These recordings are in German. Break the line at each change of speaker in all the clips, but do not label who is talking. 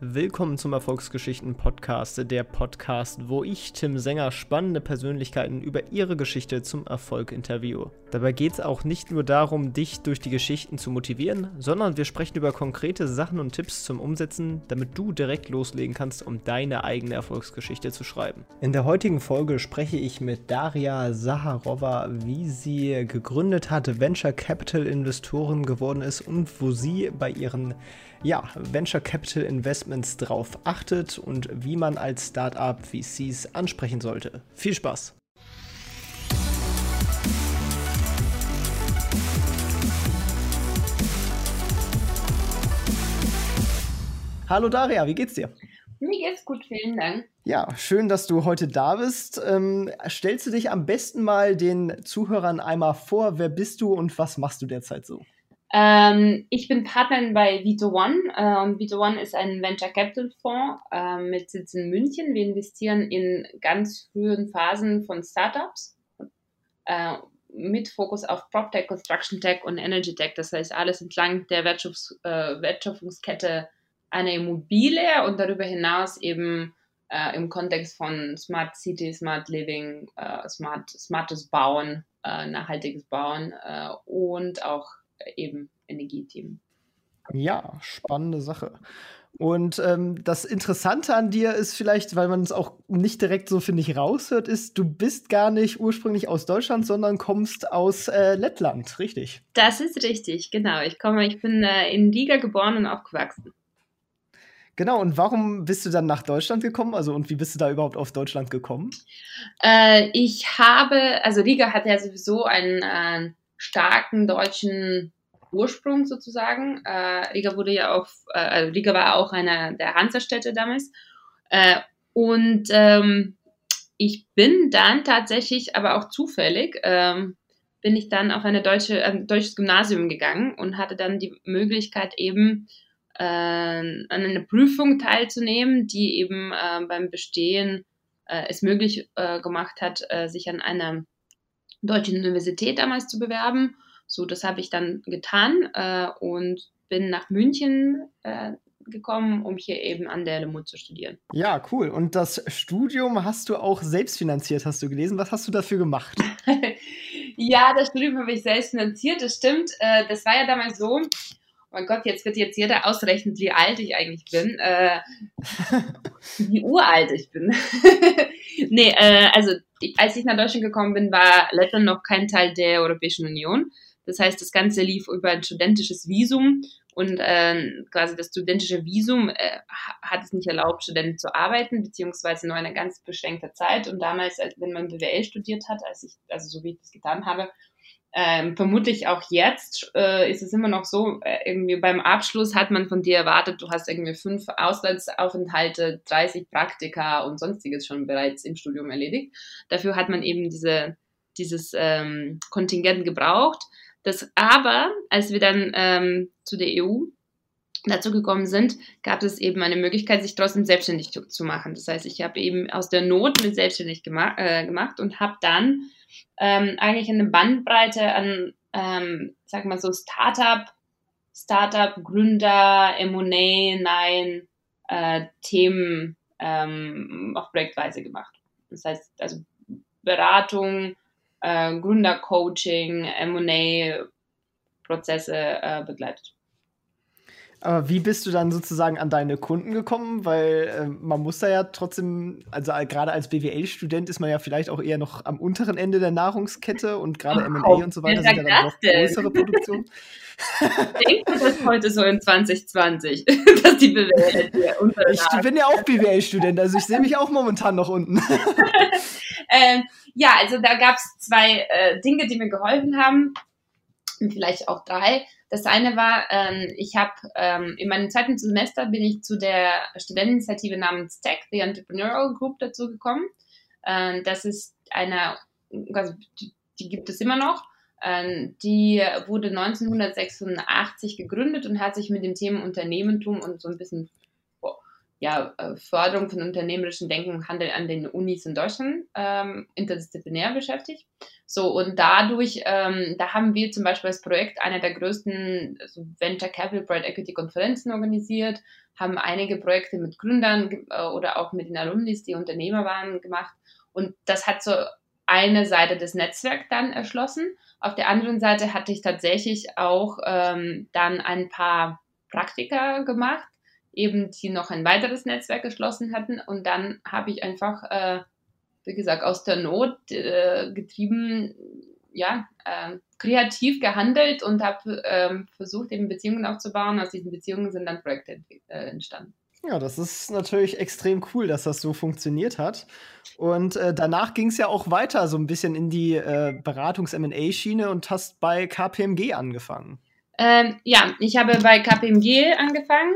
Willkommen zum Erfolgsgeschichten Podcast, der Podcast, wo ich, Tim Sänger, spannende Persönlichkeiten über ihre Geschichte zum Erfolg interviewe. Dabei geht es auch nicht nur darum, dich durch die Geschichten zu motivieren, sondern wir sprechen über konkrete Sachen und Tipps zum Umsetzen, damit du direkt loslegen kannst, um deine eigene Erfolgsgeschichte zu schreiben. In der heutigen Folge spreche ich mit Daria Saharova, wie sie gegründet hat, Venture Capital Investoren geworden ist und wo sie bei ihren ja, Venture Capital Investments drauf achtet und wie man als Startup VCs ansprechen sollte. Viel Spaß! Hallo Daria, wie geht's dir?
Mir geht's gut, vielen Dank.
Ja, schön, dass du heute da bist. Ähm, stellst du dich am besten mal den Zuhörern einmal vor, wer bist du und was machst du derzeit so?
Ähm, ich bin Partnerin bei Vito One äh, und Vito One ist ein Venture Capital Fonds äh, mit Sitz in München. Wir investieren in ganz frühen Phasen von Startups äh, mit Fokus auf PropTech, Construction Tech und Energy Tech. Das heißt, alles entlang der Wertschöpfs äh, Wertschöpfungskette einer Immobilie und darüber hinaus eben äh, im Kontext von Smart City, Smart Living, äh, smart, smartes Bauen, nachhaltiges Bauen und auch eben Energiethemen.
Ja, spannende Sache. Und ähm, das Interessante an dir ist vielleicht, weil man es auch nicht direkt so, finde ich, raushört, ist, du bist gar nicht ursprünglich aus Deutschland, sondern kommst aus äh, Lettland, richtig?
Das ist richtig, genau. Ich komme, ich bin äh, in Riga geboren und aufgewachsen.
Genau, und warum bist du dann nach Deutschland gekommen? Also, und wie bist du da überhaupt auf Deutschland gekommen?
Äh, ich habe, also Riga hat ja sowieso einen äh, starken deutschen Ursprung sozusagen. Äh, Riga wurde ja auch, äh, also Riga war auch einer der Hansastädte damals. Äh, und ähm, ich bin dann tatsächlich, aber auch zufällig, ähm, bin ich dann auf eine deutsche, ein deutsches Gymnasium gegangen und hatte dann die Möglichkeit eben äh, an einer Prüfung teilzunehmen, die eben äh, beim Bestehen äh, es möglich äh, gemacht hat, sich an einer deutschen Universität damals zu bewerben. So, das habe ich dann getan äh, und bin nach München äh, gekommen, um hier eben an der LMU zu studieren.
Ja, cool. Und das Studium hast du auch selbst finanziert, hast du gelesen. Was hast du dafür gemacht?
ja, das Studium habe ich selbst finanziert, das stimmt. Äh, das war ja damals so, mein Gott, jetzt wird jetzt jeder ausrechnen, wie alt ich eigentlich bin. Äh, wie uralt ich bin. nee, äh, also als ich nach Deutschland gekommen bin, war Lettland noch kein Teil der Europäischen Union. Das heißt, das Ganze lief über ein studentisches Visum und äh, quasi das studentische Visum äh, hat es nicht erlaubt, Studenten zu arbeiten, beziehungsweise nur eine ganz beschränkte Zeit. Und damals, wenn man BWL studiert hat, als ich, also so wie ich das getan habe, ähm, vermutlich auch jetzt äh, ist es immer noch so, äh, irgendwie beim Abschluss hat man von dir erwartet, du hast irgendwie fünf Auslandsaufenthalte, 30 Praktika und sonstiges schon bereits im Studium erledigt. Dafür hat man eben diese, dieses ähm, Kontingent gebraucht. Das aber, als wir dann ähm, zu der EU dazu gekommen sind, gab es eben eine Möglichkeit, sich trotzdem selbstständig zu, zu machen. Das heißt, ich habe eben aus der Not mit selbstständig gema äh, gemacht und habe dann ähm, eigentlich eine Bandbreite an, ähm, sag mal so, Startup, Startup, Gründer, M&A, Nein, äh, Themen ähm, auch projektweise gemacht. Das heißt, also Beratung, äh, Gründercoaching, M&A-Prozesse äh, begleitet.
Aber wie bist du dann sozusagen an deine Kunden gekommen? Weil äh, man muss da ja trotzdem, also äh, gerade als BWL-Student ist man ja vielleicht auch eher noch am unteren Ende der Nahrungskette und gerade oh, M&A und so weiter sind ja dann noch größere Produktionen.
Denkt man das heute so in 2020, dass die BWL
unter Ich bin ja auch BWL-Student, also ich sehe mich auch momentan noch unten.
ähm, ja, also da gab es zwei äh, Dinge, die mir geholfen haben, vielleicht auch drei. Das eine war, ähm, ich habe ähm, in meinem zweiten Semester bin ich zu der Studenteninitiative namens Tech, the Entrepreneurial Group, dazu gekommen. Ähm, das ist eine, also die, die gibt es immer noch. Ähm, die wurde 1986 gegründet und hat sich mit dem Thema Unternehmertum und so ein bisschen ja, äh, Förderung von unternehmerischem Denken und Handel an den Unis in Deutschland ähm, interdisziplinär beschäftigt. So, und dadurch, ähm, da haben wir zum Beispiel als Projekt eine der größten also Venture Capital Private Equity Konferenzen organisiert, haben einige Projekte mit Gründern äh, oder auch mit den Alumnis, die Unternehmer waren, gemacht. Und das hat so eine Seite des Netzwerks dann erschlossen. Auf der anderen Seite hatte ich tatsächlich auch ähm, dann ein paar Praktika gemacht eben die noch ein weiteres Netzwerk geschlossen hatten. Und dann habe ich einfach, äh, wie gesagt, aus der Not äh, getrieben, ja, äh, kreativ gehandelt und habe ähm, versucht, eben Beziehungen aufzubauen. Aus diesen Beziehungen sind dann Projekte äh, entstanden.
Ja, das ist natürlich extrem cool, dass das so funktioniert hat. Und äh, danach ging es ja auch weiter so ein bisschen in die äh, Beratungs-MA-Schiene und hast bei KPMG angefangen.
Ähm, ja, ich habe bei KPMG angefangen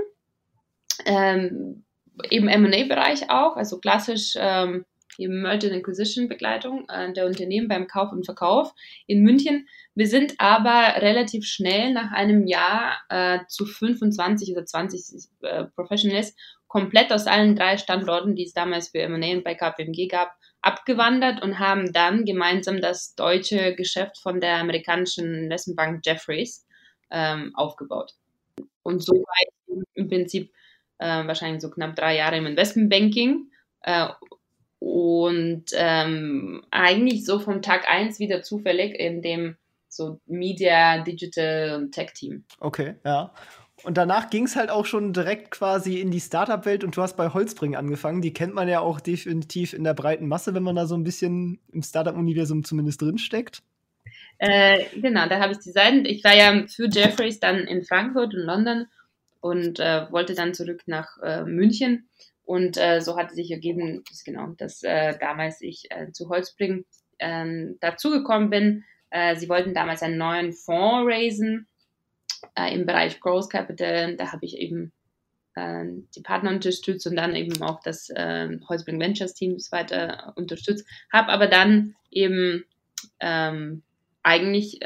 ähm, eben M&A-Bereich auch, also klassisch ähm, eben Merger and Acquisition Begleitung äh, der Unternehmen beim Kauf und Verkauf in München. Wir sind aber relativ schnell nach einem Jahr äh, zu 25 oder 20 äh, Professionals komplett aus allen drei Standorten, die es damals für M&A und bei KPMG gab, abgewandert und haben dann gemeinsam das deutsche Geschäft von der amerikanischen Investmentbank Jeffries ähm, aufgebaut. Und so war ich im Prinzip äh, wahrscheinlich so knapp drei Jahre im Investmentbanking äh, und ähm, eigentlich so vom Tag 1 wieder zufällig in dem so Media, Digital und Tech-Team.
Okay, ja. Und danach ging es halt auch schon direkt quasi in die Startup-Welt und du hast bei Holzbring angefangen. Die kennt man ja auch definitiv in der breiten Masse, wenn man da so ein bisschen im Startup-Universum zumindest drinsteckt.
Äh, genau, da habe ich die Seiten. Ich war ja für Jeffries dann in Frankfurt und London und äh, wollte dann zurück nach äh, München. Und äh, so hatte sich ergeben, dass, genau, dass äh, damals ich äh, zu Holzbring äh, dazugekommen bin. Äh, sie wollten damals einen neuen Fonds raisen im Bereich Growth Capital. Da habe ich eben äh, die Partner unterstützt und dann eben auch das äh, Holzbring Ventures Team weiter unterstützt. Habe aber dann eben ähm, eigentlich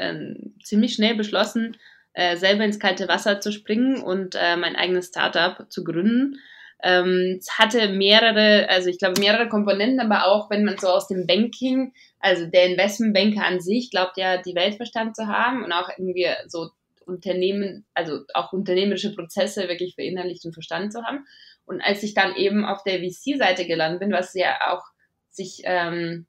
ziemlich schnell beschlossen, äh, selber ins kalte Wasser zu springen und äh, mein eigenes Startup zu gründen. Ähm, es hatte mehrere, also ich glaube mehrere Komponenten, aber auch wenn man so aus dem Banking, also der Investmentbanker an sich glaubt ja, die Welt verstanden zu haben und auch irgendwie so Unternehmen, also auch unternehmerische Prozesse wirklich verinnerlicht und verstanden zu haben. Und als ich dann eben auf der VC-Seite gelandet bin, was ja auch sich, ähm,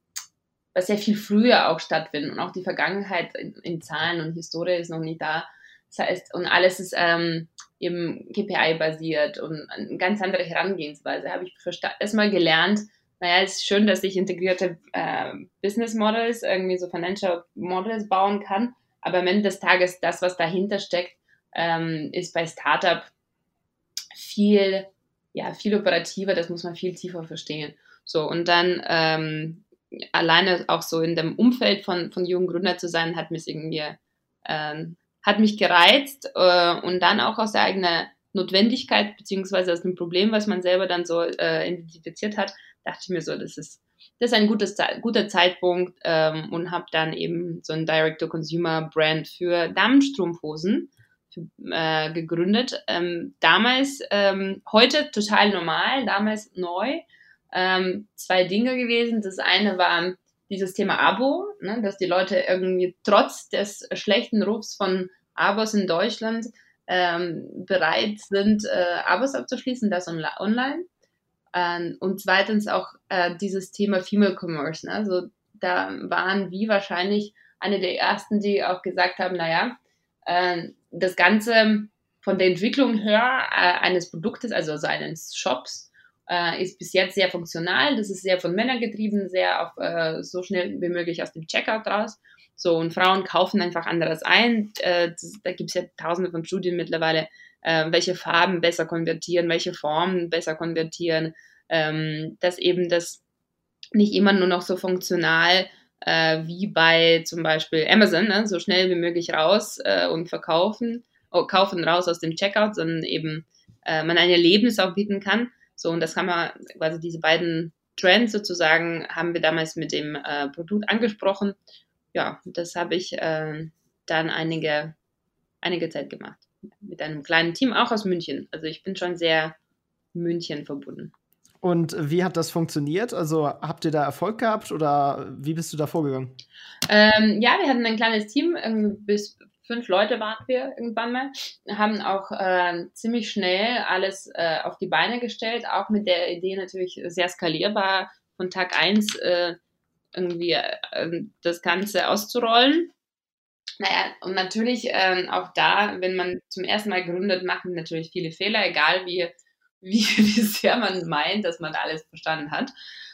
was sehr viel früher auch stattfindet und auch die Vergangenheit in, in Zahlen und Historie ist noch nicht da, das heißt, und alles ist ähm, eben KPI-basiert und eine ganz andere Herangehensweise. Habe ich erstmal gelernt, naja, es ist schön, dass ich integrierte äh, Business Models, irgendwie so Financial Models bauen kann, aber am Ende des Tages, das, was dahinter steckt, ähm, ist bei Startup viel, ja, viel operativer, das muss man viel tiefer verstehen. So, und dann ähm, alleine auch so in dem Umfeld von, von jungen Gründern zu sein, hat mir irgendwie ähm, hat mich gereizt äh, und dann auch aus der eigenen Notwendigkeit beziehungsweise aus dem Problem, was man selber dann so äh, identifiziert hat, dachte ich mir so, das ist das ist ein gutes, guter Zeitpunkt ähm, und habe dann eben so ein Direct-to-Consumer-Brand für Damenstrumpfhosen äh, gegründet. Ähm, damals, ähm, heute total normal, damals neu. Ähm, zwei Dinge gewesen. Das eine war dieses Thema Abo, ne, dass die Leute irgendwie trotz des schlechten Rufs von Abos in Deutschland ähm, bereit sind, äh, Abos abzuschließen, das on online. Ähm, und zweitens auch äh, dieses Thema Female Commerce. Ne? Also da waren wir wahrscheinlich eine der ersten, die auch gesagt haben, naja, äh, das Ganze von der Entwicklung her äh, eines Produktes, also, also eines Shops, äh, ist bis jetzt sehr funktional. Das ist sehr von Männern getrieben, sehr auf, äh, so schnell wie möglich aus dem Checkout raus. So, und Frauen kaufen einfach anderes ein. Äh, das, da gibt es ja tausende von Studien mittlerweile, äh, welche Farben besser konvertieren, welche Formen besser konvertieren, ähm, dass eben das nicht immer nur noch so funktional äh, wie bei zum Beispiel Amazon, ne, so schnell wie möglich raus äh, und verkaufen, oh, kaufen raus aus dem Checkout, sondern eben man ein Erlebnis auch bieten kann. So, und das kann man, quasi diese beiden Trends sozusagen, haben wir damals mit dem äh, Produkt angesprochen ja, das habe ich äh, dann einige, einige Zeit gemacht. Mit einem kleinen Team, auch aus München. Also ich bin schon sehr München verbunden.
Und wie hat das funktioniert? Also habt ihr da Erfolg gehabt oder wie bist du da vorgegangen?
Ähm, ja, wir hatten ein kleines Team, bis fünf Leute waren wir irgendwann mal, haben auch äh, ziemlich schnell alles äh, auf die Beine gestellt, auch mit der Idee natürlich sehr skalierbar von Tag eins äh, irgendwie äh, das Ganze auszurollen. Naja, und natürlich ähm, auch da, wenn man zum ersten Mal gründet, machen natürlich viele Fehler, egal wie, wie, wie sehr man meint, dass man alles verstanden hat.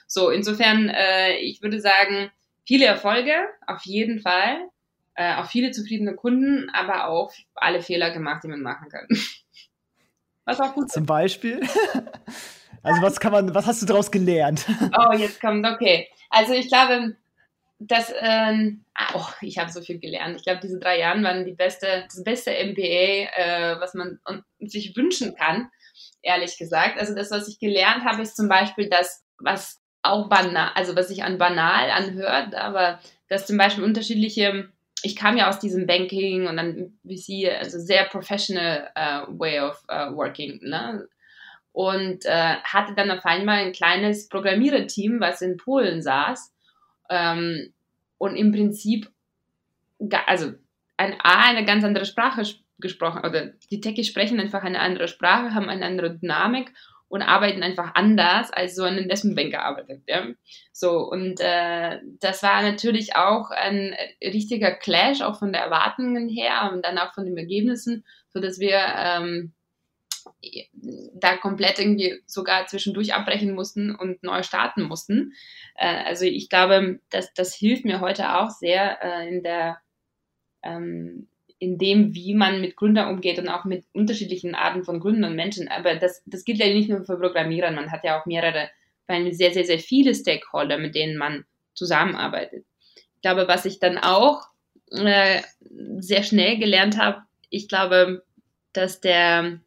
So, insofern, äh, ich würde sagen, viele Erfolge, auf jeden Fall, äh, auch viele zufriedene Kunden, aber auch alle Fehler gemacht, die man machen kann.
Was auch gut Zum Beispiel? Also was kann man, was hast du daraus gelernt?
Oh, jetzt kommt, okay. Also ich glaube, dass, ähm, oh, ich habe so viel gelernt. Ich glaube, diese drei Jahre waren die beste, das beste MBA, äh, was man sich wünschen kann, ehrlich gesagt. Also das, was ich gelernt habe, ist zum Beispiel das, was auch banal, also was sich an banal anhört, aber dass zum Beispiel unterschiedliche, ich kam ja aus diesem Banking und dann VC, also sehr professional uh, way of uh, working, ne? und äh, hatte dann auf einmal ein kleines Programmiererteam, was in Polen saß ähm, und im Prinzip, also ein A, eine ganz andere Sprache gesprochen, oder die Techies sprechen einfach eine andere Sprache, haben eine andere Dynamik und arbeiten einfach anders, als so ein Investmentbanker arbeitet. Ja? So, und äh, das war natürlich auch ein richtiger Clash, auch von der Erwartungen her und dann auch von den Ergebnissen, sodass wir ähm, da komplett irgendwie sogar zwischendurch abbrechen mussten und neu starten mussten. Äh, also ich glaube, das, das hilft mir heute auch sehr äh, in der ähm, in dem, wie man mit Gründern umgeht und auch mit unterschiedlichen Arten von Gründern und Menschen. Aber das, das gilt ja nicht nur für Programmierer, man hat ja auch mehrere, sehr, sehr, sehr viele Stakeholder, mit denen man zusammenarbeitet. Ich glaube, was ich dann auch äh, sehr schnell gelernt habe, ich glaube, dass der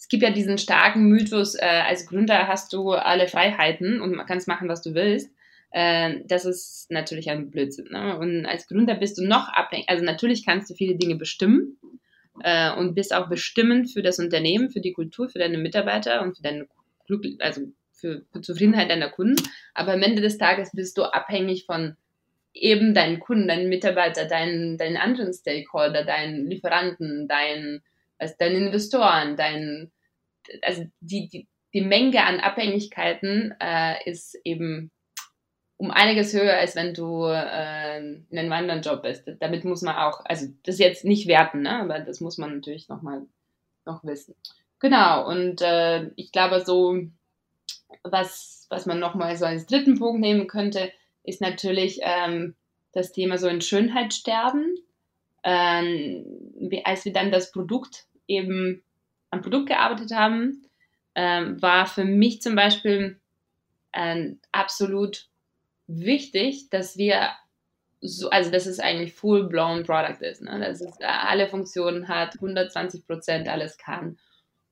es gibt ja diesen starken Mythos, äh, als Gründer hast du alle Freiheiten und kannst machen, was du willst. Äh, das ist natürlich ein Blödsinn. Ne? Und als Gründer bist du noch abhängig. Also natürlich kannst du viele Dinge bestimmen äh, und bist auch bestimmend für das Unternehmen, für die Kultur, für deine Mitarbeiter und für deine Glück, also für, für Zufriedenheit deiner Kunden. Aber am Ende des Tages bist du abhängig von eben deinen Kunden, deinen Mitarbeiter, deinen, deinen anderen Stakeholder, deinen Lieferanten, deinen also deine Investoren, dein, also die, die, die Menge an Abhängigkeiten äh, ist eben um einiges höher, als wenn du äh, in einem anderen bist. Damit muss man auch, also das jetzt nicht werten, ne? aber das muss man natürlich nochmal noch wissen. Genau, und äh, ich glaube, so, was, was man nochmal so als dritten Punkt nehmen könnte, ist natürlich ähm, das Thema so in Schönheit sterben. Ähm, als wir dann das Produkt eben am Produkt gearbeitet haben, ähm, war für mich zum Beispiel äh, absolut wichtig, dass wir so, also dass es eigentlich full-blown Product ist, ne? dass es äh, alle Funktionen hat, 120 Prozent alles kann,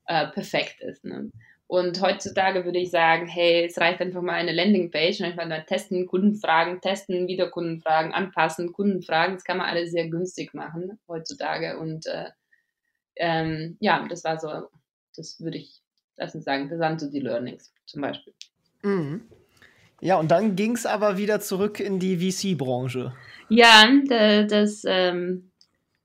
äh, perfekt ist. Ne? Und heutzutage würde ich sagen, hey, es reicht einfach mal eine Landingpage einfach mal testen, Kundenfragen, testen, wieder Kundenfragen, anpassen, Kundenfragen. Das kann man alles sehr günstig machen heutzutage und äh, ähm, ja, das war so, das würde ich lass uns sagen, das waren so die Learnings zum Beispiel.
Mhm. Ja, und dann ging es aber wieder zurück in die VC-Branche.
Ja, das, ähm,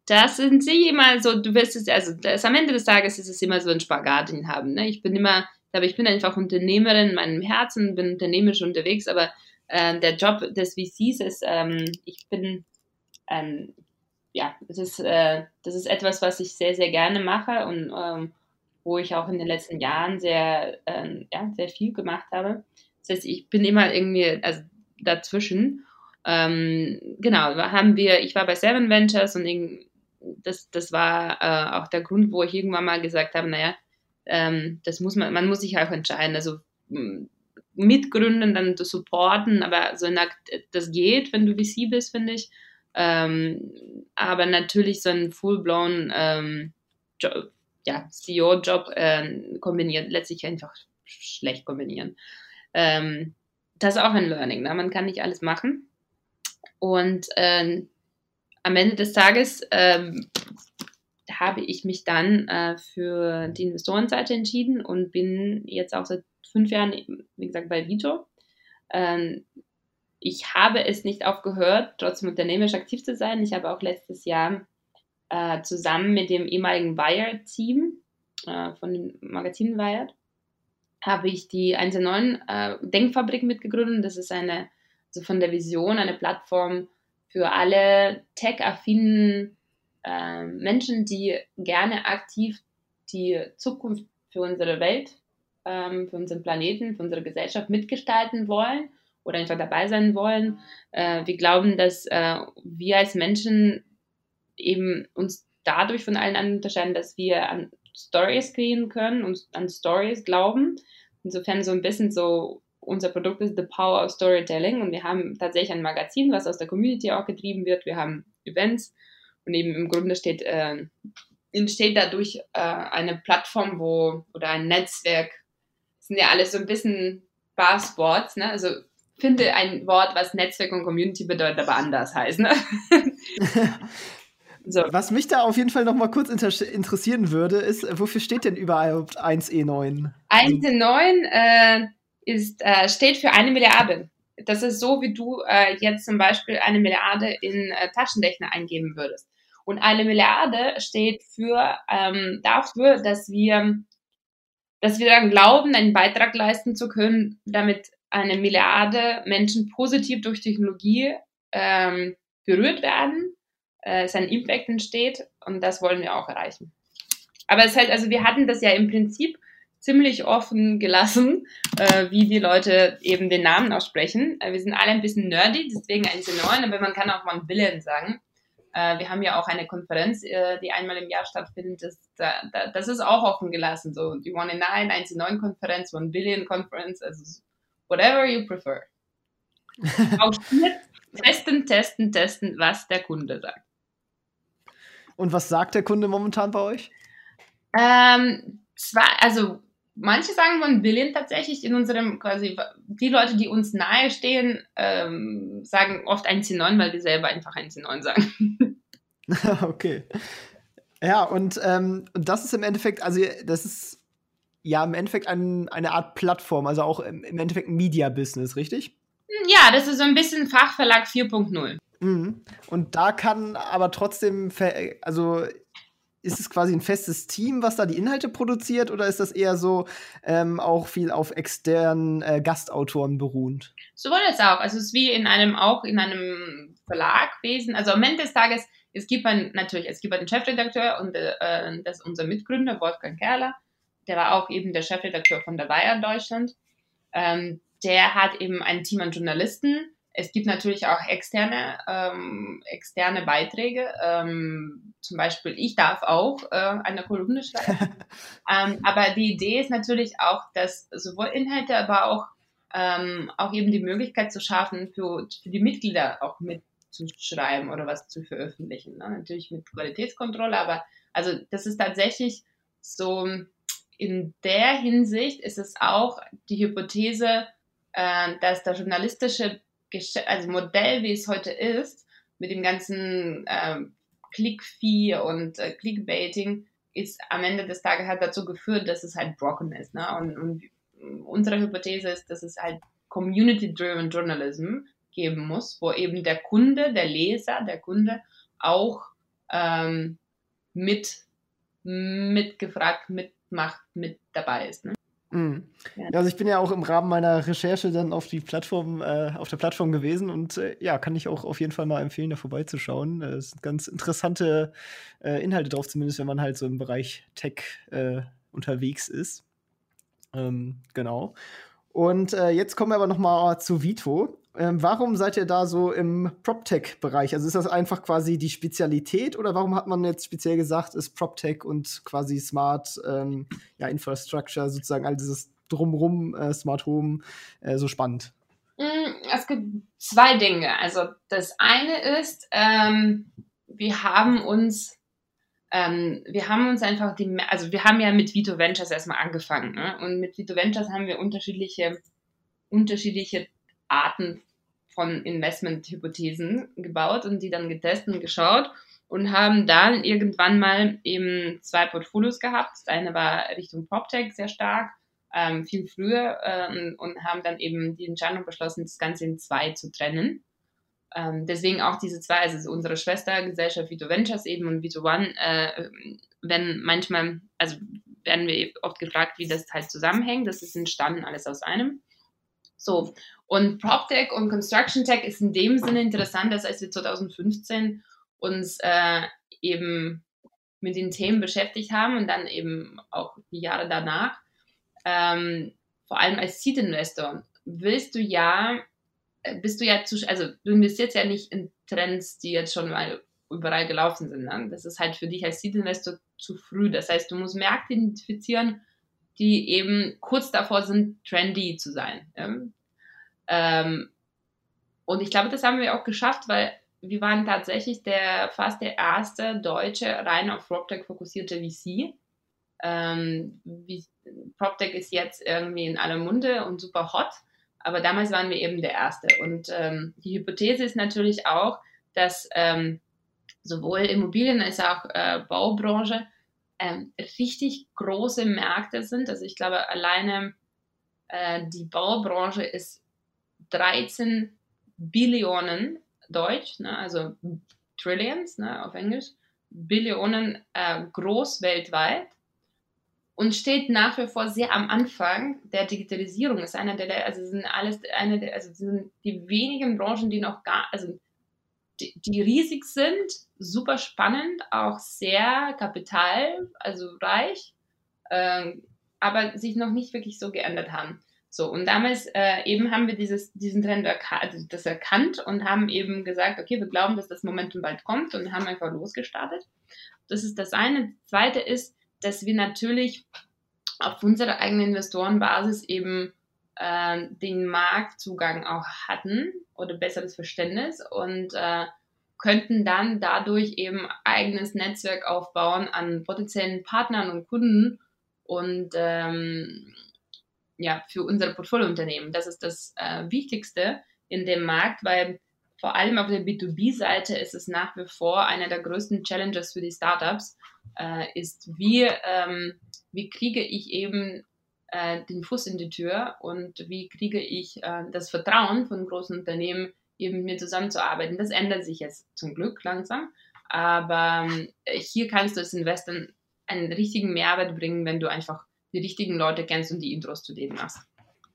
das sind sie immer so, du wirst es, also das, am Ende des Tages ist es immer so ein Spagat, den haben. Ne? Ich bin immer, aber ich bin einfach Unternehmerin in meinem Herzen, bin unternehmerisch unterwegs, aber äh, der Job des VCs ist, ähm, ich bin, ähm, ja, das ist, äh, das ist etwas, was ich sehr, sehr gerne mache und ähm, wo ich auch in den letzten Jahren sehr, äh, ja, sehr viel gemacht habe. Das heißt, ich bin immer irgendwie also dazwischen. Ähm, genau, haben wir, ich war bei Seven Ventures und das, das war äh, auch der Grund, wo ich irgendwann mal gesagt habe, naja, ähm, das muss man, man muss sich auch entscheiden. Also mitgründen, dann supporten, aber so eine, das geht, wenn du VC bist, finde ich. Ähm, aber natürlich so ein full-blown ähm, ja, CEO-Job äh, kombiniert, letztlich einfach schlecht kombinieren. Ähm, das ist auch ein Learning. Ne? Man kann nicht alles machen. Und äh, am Ende des Tages ähm, habe ich mich dann äh, für die Investorenseite entschieden und bin jetzt auch seit fünf Jahren, wie gesagt, bei Vito. Ähm, ich habe es nicht aufgehört, trotzdem unternehmerisch aktiv zu sein. Ich habe auch letztes Jahr äh, zusammen mit dem ehemaligen Wired-Team äh, von dem Magazin Wired habe ich die 1.9 äh, Denkfabrik mitgegründet. Das ist eine, also von der Vision, eine Plattform für alle tech-affinen äh, Menschen, die gerne aktiv die Zukunft für unsere Welt, ähm, für unseren Planeten, für unsere Gesellschaft mitgestalten wollen oder einfach dabei sein wollen. Äh, wir glauben, dass äh, wir als Menschen eben uns dadurch von allen anderen unterscheiden, dass wir an Stories kreieren können und an Stories glauben. Insofern so ein bisschen so, unser Produkt ist The Power of Storytelling und wir haben tatsächlich ein Magazin, was aus der Community auch getrieben wird. Wir haben Events und eben im Grunde steht, äh, entsteht dadurch äh, eine Plattform, wo oder ein Netzwerk, das sind ja alles so ein bisschen Buzzwords, ne? Also finde ein Wort, was Netzwerk und Community bedeutet, aber anders heißt. Ne?
so. Was mich da auf jeden Fall noch mal kurz inter interessieren würde, ist, wofür steht denn überhaupt 1E9?
1E9 äh, ist, äh, steht für eine Milliarde. Das ist so, wie du äh, jetzt zum Beispiel eine Milliarde in äh, Taschenrechner eingeben würdest. Und eine Milliarde steht für, ähm, dafür, dass wir, dass wir dann glauben, einen Beitrag leisten zu können, damit eine Milliarde Menschen positiv durch Technologie ähm, berührt werden, äh, es ein Impact entsteht und das wollen wir auch erreichen. Aber es ist halt, also wir hatten das ja im Prinzip ziemlich offen gelassen, äh, wie die Leute eben den Namen aussprechen. Äh, wir sind alle ein bisschen nerdy, deswegen ein C9, aber man kann auch mal Willen sagen. Äh, wir haben ja auch eine Konferenz, äh, die einmal im Jahr stattfindet. Das, da, das ist auch offen gelassen. So die One in Nine, 1 in 9 Konferenz, One Billion Conference, also whatever you prefer. Auch hier testen, testen, testen, was der Kunde sagt.
Und was sagt der Kunde momentan bei euch?
Ähm, zwar, also manche sagen One Billion tatsächlich in unserem, quasi, die Leute, die uns nahe stehen, ähm, sagen oft 1C9, weil wir selber einfach 1C9 sagen.
okay. Ja, und ähm, das ist im Endeffekt, also das ist ja im Endeffekt ein, eine Art Plattform, also auch im, im Endeffekt ein Media-Business, richtig?
Ja, das ist so ein bisschen Fachverlag 4.0.
Mhm. Und da kann aber trotzdem, also ist es quasi ein festes Team, was da die Inhalte produziert, oder ist das eher so ähm, auch viel auf externen äh, Gastautoren beruhend?
Sowohl als auch. Also es ist wie in einem auch in einem Verlagwesen. Also am Ende des Tages, es gibt ein, natürlich, es gibt einen Chefredakteur und äh, das ist unser Mitgründer, Wolfgang Kerler der war auch eben der Chefredakteur von der Weiher Deutschland. Ähm, der hat eben ein Team an Journalisten. Es gibt natürlich auch externe, ähm, externe Beiträge. Ähm, zum Beispiel, ich darf auch äh, eine Kolumne schreiben. ähm, aber die Idee ist natürlich auch, dass sowohl Inhalte, aber auch, ähm, auch eben die Möglichkeit zu schaffen, für, für die Mitglieder auch mitzuschreiben oder was zu veröffentlichen. Ne? Natürlich mit Qualitätskontrolle, aber also das ist tatsächlich so in der Hinsicht ist es auch die Hypothese, äh, dass das journalistische also Modell, wie es heute ist, mit dem ganzen äh, Click-Fee und äh, Clickbaiting, ist am Ende des Tages halt dazu geführt, dass es halt broken ist. Ne? Und, und unsere Hypothese ist, dass es halt Community-Driven Journalism geben muss, wo eben der Kunde, der Leser, der Kunde auch ähm, mit mitgefragt, mit macht, mit dabei ist. Ne?
Mhm. Ja. Also ich bin ja auch im Rahmen meiner Recherche dann auf die Plattform, äh, auf der Plattform gewesen und äh, ja, kann ich auch auf jeden Fall mal empfehlen, da vorbeizuschauen. Äh, es sind ganz interessante äh, Inhalte drauf, zumindest wenn man halt so im Bereich Tech äh, unterwegs ist. Ähm, genau. Und äh, jetzt kommen wir aber noch mal zu Vito. Ähm, warum seid ihr da so im PropTech-Bereich? Also ist das einfach quasi die Spezialität oder warum hat man jetzt speziell gesagt, ist PropTech und quasi Smart ähm, ja, Infrastructure, sozusagen all dieses Drumrum, äh, Smart Home, äh, so spannend?
Mm, es gibt zwei Dinge. Also das eine ist, ähm, wir haben uns ähm, wir haben uns einfach die, also wir haben ja mit Vito Ventures erstmal angefangen. Ne? Und mit Vito Ventures haben wir unterschiedliche, unterschiedliche Arten von Investment-Hypothesen gebaut und die dann getestet und geschaut. und haben dann irgendwann mal eben zwei Portfolios gehabt. Das eine war Richtung PropTech sehr stark, ähm, viel früher ähm, und haben dann eben die Entscheidung beschlossen, das Ganze in zwei zu trennen. Ähm, deswegen auch diese zwei, also unsere Schwestergesellschaft Vito Ventures eben und Vito One, äh, wenn manchmal, also werden wir oft gefragt, wie das halt zusammenhängt. Das ist entstanden alles aus einem. So, und PropTech und Construction Tech ist in dem Sinne interessant, dass als wir 2015 uns äh, eben mit den Themen beschäftigt haben und dann eben auch die Jahre danach, ähm, vor allem als Seed-Investor, willst du ja, äh, bist du ja zu, also du investierst ja nicht in Trends, die jetzt schon mal überall gelaufen sind. Ne? Das ist halt für dich als Seed-Investor zu früh. Das heißt, du musst Märkte identifizieren, die eben kurz davor sind, trendy zu sein. Ja? Ähm, und ich glaube, das haben wir auch geschafft, weil wir waren tatsächlich der fast der erste deutsche rein auf PropTech fokussierte VC. Ähm, wie, PropTech ist jetzt irgendwie in aller Munde und super hot, aber damals waren wir eben der erste. Und ähm, die Hypothese ist natürlich auch, dass ähm, sowohl Immobilien als auch äh, Baubranche ähm, richtig große Märkte sind. Also ich glaube, alleine äh, die Baubranche ist 13 Billionen Deutsch, ne, also Trillions ne, auf Englisch, Billionen äh, groß weltweit und steht nach wie vor sehr am Anfang der Digitalisierung. Ist einer der, also sind alles eine der, also sind die wenigen Branchen, die noch gar, also die, die riesig sind, super spannend, auch sehr kapital, also reich, äh, aber sich noch nicht wirklich so geändert haben. So, und damals äh, eben haben wir dieses, diesen Trend erka also das erkannt und haben eben gesagt, okay, wir glauben, dass das Momentum bald kommt und haben einfach losgestartet. Das ist das eine. Das zweite ist, dass wir natürlich auf unserer eigenen Investorenbasis eben äh, den Marktzugang auch hatten oder besseres Verständnis und äh, könnten dann dadurch eben eigenes Netzwerk aufbauen an potenziellen Partnern und Kunden und ähm, ja, für unsere Portfoliounternehmen. Das ist das äh, Wichtigste in dem Markt, weil vor allem auf der B2B-Seite ist es nach wie vor einer der größten Challenges für die Startups, äh, ist, wie, ähm, wie kriege ich eben äh, den Fuß in die Tür und wie kriege ich äh, das Vertrauen von großen Unternehmen, eben mit mir zusammenzuarbeiten. Das ändert sich jetzt zum Glück langsam, aber äh, hier kannst du als Investor einen richtigen Mehrwert bringen, wenn du einfach die richtigen Leute kennst und die Intros zu denen machst.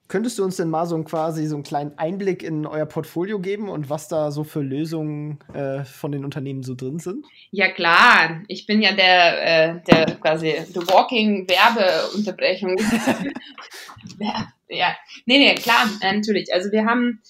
Könntest du uns denn mal so ein, quasi so einen kleinen Einblick in euer Portfolio geben und was da so für Lösungen äh, von den Unternehmen so drin sind?
Ja klar, ich bin ja der, äh, der quasi the walking Werbeunterbrechung. ja, nee, nee, klar, natürlich. Also wir haben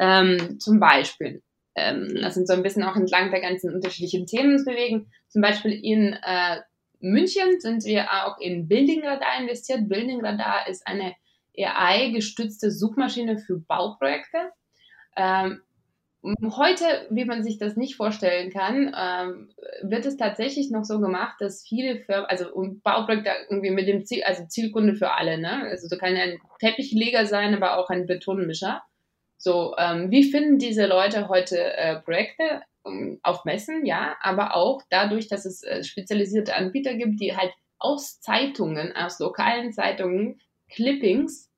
ähm, zum Beispiel, ähm, lass uns so ein bisschen auch entlang der ganzen unterschiedlichen Themen bewegen, zum Beispiel in äh, München sind wir auch in Building Radar investiert. Building Radar ist eine AI-gestützte Suchmaschine für Bauprojekte. Ähm, heute, wie man sich das nicht vorstellen kann, ähm, wird es tatsächlich noch so gemacht, dass viele Firmen, also Bauprojekte irgendwie mit dem Ziel, also Zielkunde für alle, ne? Also du kann ein Teppichleger sein, aber auch ein Betonmischer. So, ähm, wie finden diese Leute heute äh, Projekte? Ähm, auf Messen, ja, aber auch dadurch, dass es äh, spezialisierte Anbieter gibt, die halt aus Zeitungen, aus lokalen Zeitungen Clippings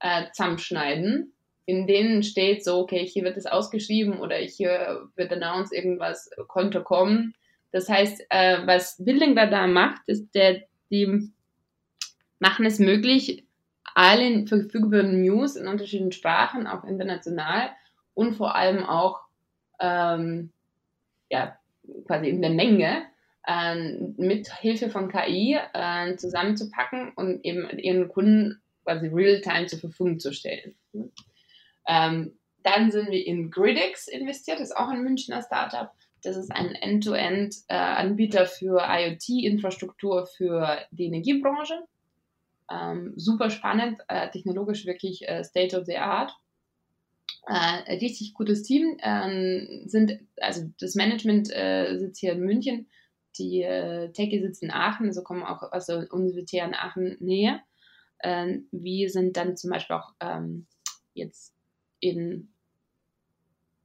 äh, zusammenschneiden, in denen steht so, okay, hier wird es ausgeschrieben oder hier wird announced, irgendwas konnte kommen. Das heißt, äh, was Billinger da macht, ist, der, die machen es möglich, alle verfügbaren News in unterschiedlichen Sprachen, auch international und vor allem auch ähm, ja, quasi in der Menge äh, mit Hilfe von KI äh, zusammenzupacken und eben ihren Kunden quasi real-time zur Verfügung zu stellen. Ähm, dann sind wir in Gridix investiert, das ist auch ein Münchner Startup. Das ist ein End-to-End-Anbieter äh, für IoT-Infrastruktur für die Energiebranche. Ähm, super spannend, äh, technologisch wirklich äh, State of the Art. Äh, richtig gutes Team. Ähm, sind, also das Management äh, sitzt hier in München, die äh, Techie sitzt in Aachen, also kommen auch aus der Universität in Aachen Nähe. Ähm, wir sind dann zum Beispiel auch ähm, jetzt in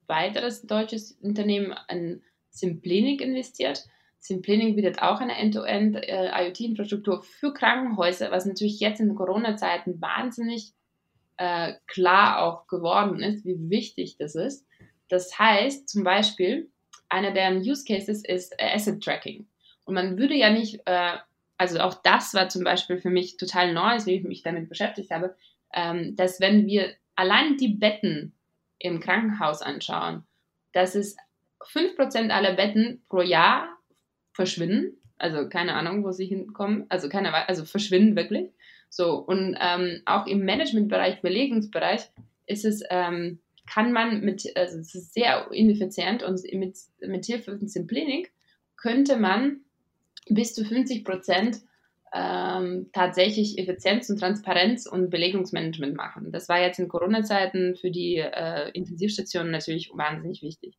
weiteres deutsches Unternehmen, ein Simplinic investiert. Simplinic bietet auch eine End-to-End-IoT-Infrastruktur äh, für Krankenhäuser, was natürlich jetzt in Corona-Zeiten wahnsinnig äh, klar auch geworden ist, wie wichtig das ist. Das heißt zum Beispiel, einer der Use Cases ist äh, Asset Tracking. Und man würde ja nicht, äh, also auch das war zum Beispiel für mich total neu, wie ich mich damit beschäftigt habe, ähm, dass wenn wir allein die Betten im Krankenhaus anschauen, dass es 5% aller Betten pro Jahr verschwinden. Also keine Ahnung, wo sie hinkommen. Also keine also verschwinden wirklich. So, und ähm, auch im Managementbereich, Belegungsbereich ist es, ähm, kann man mit, also es ist sehr ineffizient und mit, mit Hilfe von Simplinik könnte man bis zu 50 Prozent ähm, tatsächlich Effizienz und Transparenz und Belegungsmanagement machen. Das war jetzt in Corona-Zeiten für die äh, Intensivstationen natürlich wahnsinnig wichtig.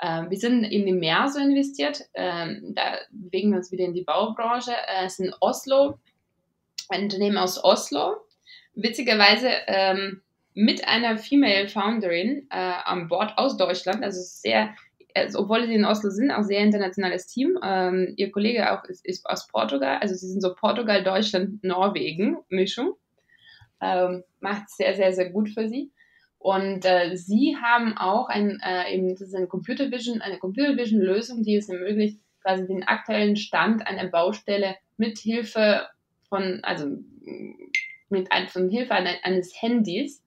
Ähm, wir sind in Immerso investiert, ähm, da bewegen wir uns wieder in die Baubranche. Äh, es ist in Oslo, ein Unternehmen aus Oslo. Witzigerweise ähm, mit einer Female Founderin äh, an Bord aus Deutschland, also sehr also, obwohl sie in Oslo sind, auch sehr internationales Team. Ähm, ihr Kollege auch ist, ist, aus Portugal, also sie sind so Portugal, Deutschland, Norwegen Mischung. Ähm, macht sehr, sehr, sehr gut für sie. Und äh, sie haben auch ein, äh, eben, das ist eine Computer Vision, eine Computer Vision Lösung, die es ermöglicht, quasi den aktuellen Stand einer Baustelle mit Hilfe von, also mit von Hilfe eines Handys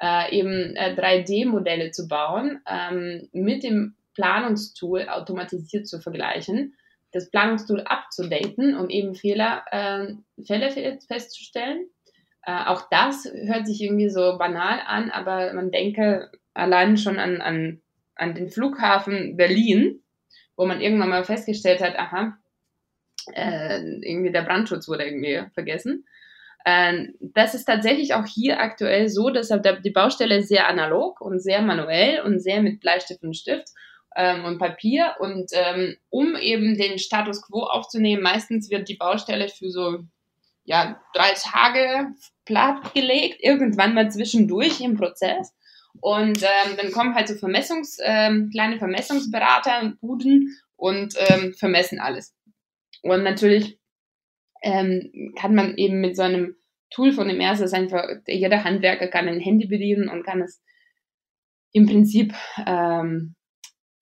äh, eben 3D-Modelle äh, zu bauen, ähm, mit dem Planungstool automatisiert zu vergleichen, das Planungstool abzudaten, um eben Fehler, äh, Fälle festzustellen. Äh, auch das hört sich irgendwie so banal an, aber man denke allein schon an, an, an den Flughafen Berlin, wo man irgendwann mal festgestellt hat, aha, äh, irgendwie der Brandschutz wurde irgendwie vergessen. Ähm, das ist tatsächlich auch hier aktuell so, deshalb die Baustelle sehr analog und sehr manuell und sehr mit Bleistift und Stift ähm, und Papier. Und ähm, um eben den Status quo aufzunehmen, meistens wird die Baustelle für so ja, drei Tage plattgelegt, irgendwann mal zwischendurch im Prozess. Und ähm, dann kommen halt so Vermessungs, ähm, kleine Vermessungsberater und Buden und ähm, vermessen alles. Und natürlich ähm, kann man eben mit so einem Tool von dem Ersten, einfach, jeder Handwerker kann ein Handy bedienen und kann es im Prinzip ähm,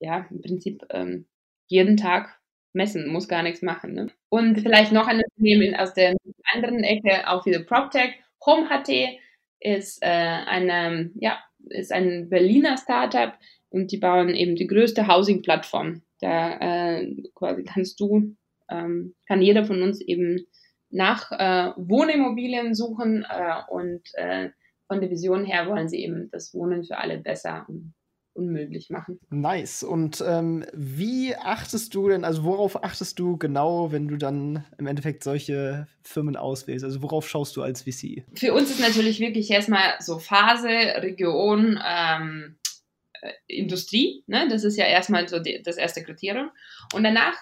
ja, im Prinzip ähm, jeden Tag messen, muss gar nichts machen. Ne? Und vielleicht noch ein Unternehmen aus der anderen Ecke, auch wieder PropTech. HomeHT ist, äh, eine, ja, ist ein Berliner Startup und die bauen eben die größte Housing-Plattform. Da äh, quasi kannst du, ähm, kann jeder von uns eben nach äh, Wohnimmobilien suchen äh, und äh, von der Vision her wollen sie eben das Wohnen für alle besser und unmöglich machen.
Nice. Und ähm, wie achtest du denn, also worauf achtest du genau, wenn du dann im Endeffekt solche Firmen auswählst? Also worauf schaust du als VC?
Für uns ist natürlich wirklich erstmal so Phase, Region, ähm, äh, Industrie. Ne? Das ist ja erstmal so die, das erste Kriterium. Und danach